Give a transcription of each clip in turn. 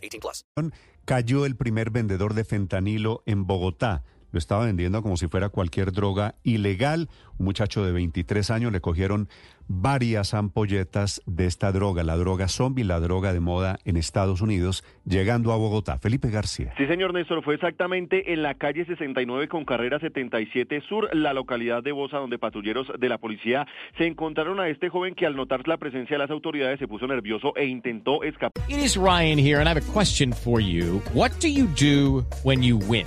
18 plus. Cayó el primer vendedor de fentanilo en Bogotá. Lo estaba vendiendo como si fuera cualquier droga ilegal. Un muchacho de 23 años le cogieron varias ampolletas de esta droga, la droga zombie, la droga de moda en Estados Unidos, llegando a Bogotá. Felipe García. Sí, señor Néstor, fue exactamente en la calle 69 con carrera 77 Sur, la localidad de Bosa, donde patrulleros de la policía se encontraron a este joven que al notar la presencia de las autoridades se puso nervioso e intentó escapar. It is Ryan here, and I have a question for you. What do you do when you win?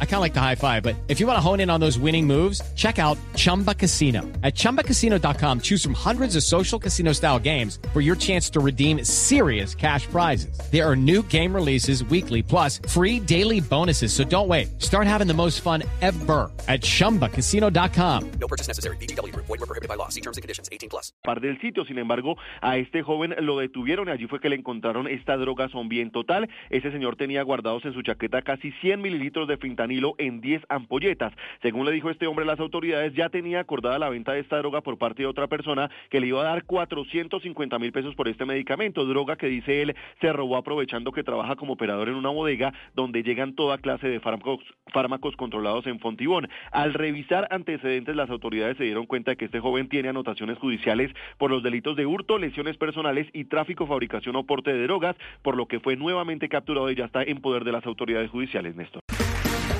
I kind of like the high five, but if you want to hone in on those winning moves, check out Chumba Casino. At ChumbaCasino.com, choose from hundreds of social casino style games for your chance to redeem serious cash prizes. There are new game releases weekly, plus free daily bonuses. So don't wait. Start having the most fun ever at ChumbaCasino.com. No purchase necessary. VGW. Void were prohibited by law. See terms and conditions. 18 plus. Par del sitio, sin embargo, a este joven lo detuvieron y allí fue que le encontraron esta droga zombie en total. Ese señor tenía tenía guardados en su chaqueta casi 100 mililitros de fentanilo en 10 ampolletas. Según le dijo este hombre las autoridades, ya tenía acordada la venta de esta droga por parte de otra persona que le iba a dar 450 mil pesos por este medicamento, droga que dice él se robó aprovechando que trabaja como operador en una bodega donde llegan toda clase de fármacos, fármacos controlados en Fontibón. Al revisar antecedentes, las autoridades se dieron cuenta de que este joven tiene anotaciones judiciales por los delitos de hurto, lesiones personales y tráfico, fabricación o porte de drogas, por lo que fue nuevamente capturado y ya está en poder de las autoridades judiciales, Néstor.